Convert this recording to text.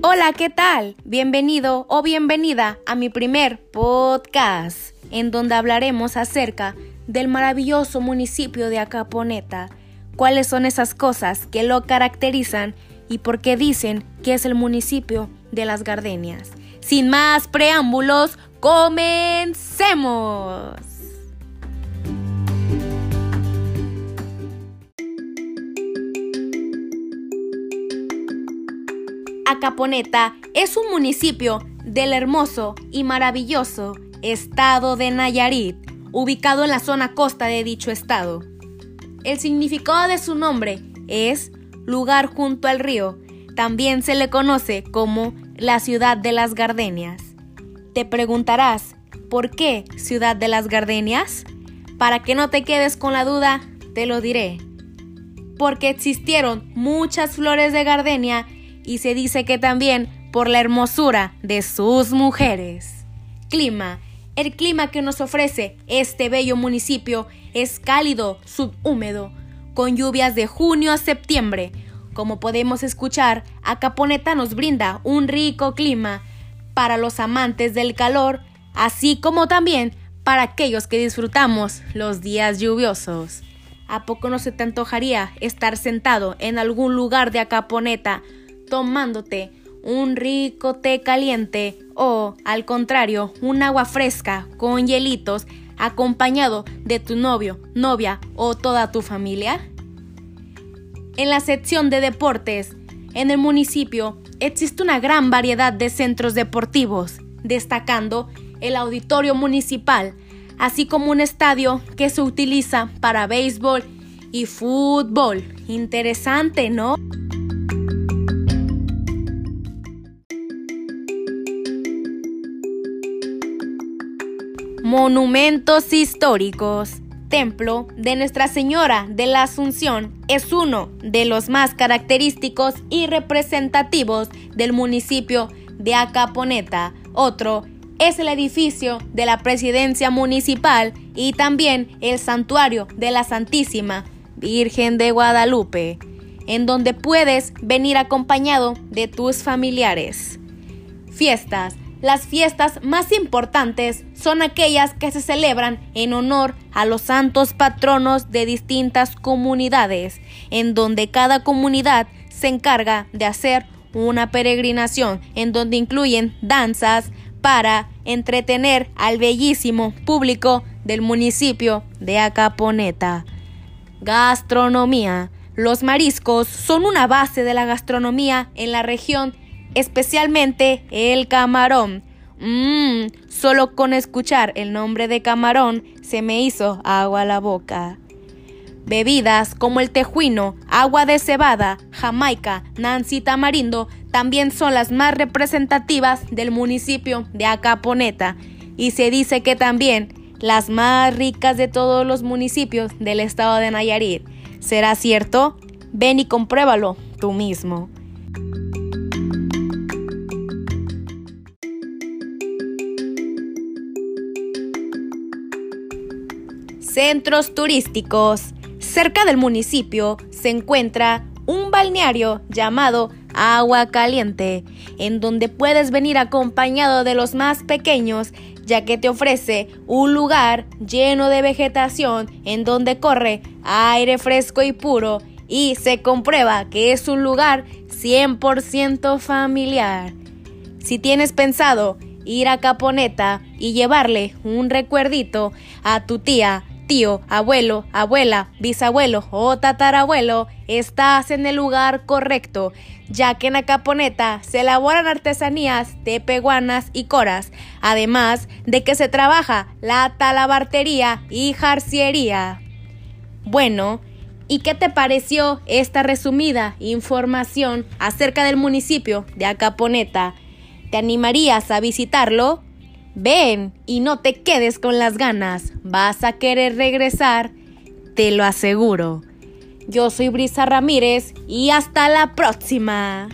Hola, ¿qué tal? Bienvenido o bienvenida a mi primer podcast, en donde hablaremos acerca del maravilloso municipio de Acaponeta. ¿Cuáles son esas cosas que lo caracterizan y por qué dicen que es el municipio de las gardenias? Sin más preámbulos, comencemos. Acaponeta es un municipio del hermoso y maravilloso estado de Nayarit, ubicado en la zona costa de dicho estado. El significado de su nombre es lugar junto al río. También se le conoce como la ciudad de las gardenias. Te preguntarás, ¿por qué ciudad de las gardenias? Para que no te quedes con la duda, te lo diré. Porque existieron muchas flores de gardenia y se dice que también por la hermosura de sus mujeres. Clima. El clima que nos ofrece este bello municipio es cálido, subhúmedo, con lluvias de junio a septiembre. Como podemos escuchar, Acaponeta nos brinda un rico clima para los amantes del calor, así como también para aquellos que disfrutamos los días lluviosos. ¿A poco no se te antojaría estar sentado en algún lugar de Acaponeta tomándote un rico té caliente o, al contrario, un agua fresca con hielitos acompañado de tu novio, novia o toda tu familia? En la sección de deportes, en el municipio existe una gran variedad de centros deportivos, destacando el auditorio municipal, así como un estadio que se utiliza para béisbol y fútbol. Interesante, ¿no? Monumentos históricos. Templo de Nuestra Señora de la Asunción es uno de los más característicos y representativos del municipio de Acaponeta. Otro es el edificio de la Presidencia Municipal y también el Santuario de la Santísima Virgen de Guadalupe, en donde puedes venir acompañado de tus familiares. Fiestas las fiestas más importantes son aquellas que se celebran en honor a los santos patronos de distintas comunidades, en donde cada comunidad se encarga de hacer una peregrinación, en donde incluyen danzas para entretener al bellísimo público del municipio de Acaponeta. Gastronomía. Los mariscos son una base de la gastronomía en la región especialmente el camarón. Mmm, solo con escuchar el nombre de camarón se me hizo agua a la boca. Bebidas como el tejuino, agua de cebada, jamaica, nancy tamarindo también son las más representativas del municipio de Acaponeta y se dice que también las más ricas de todos los municipios del estado de Nayarit. ¿Será cierto? Ven y compruébalo tú mismo. Centros turísticos. Cerca del municipio se encuentra un balneario llamado Agua Caliente, en donde puedes venir acompañado de los más pequeños, ya que te ofrece un lugar lleno de vegetación en donde corre aire fresco y puro y se comprueba que es un lugar 100% familiar. Si tienes pensado ir a Caponeta y llevarle un recuerdito a tu tía, tío, abuelo, abuela, bisabuelo o tatarabuelo, estás en el lugar correcto, ya que en Acaponeta se elaboran artesanías de peguanas y coras, además de que se trabaja la talabartería y jarciería. Bueno, ¿y qué te pareció esta resumida información acerca del municipio de Acaponeta? ¿Te animarías a visitarlo? Ven y no te quedes con las ganas. Vas a querer regresar, te lo aseguro. Yo soy Brisa Ramírez y hasta la próxima.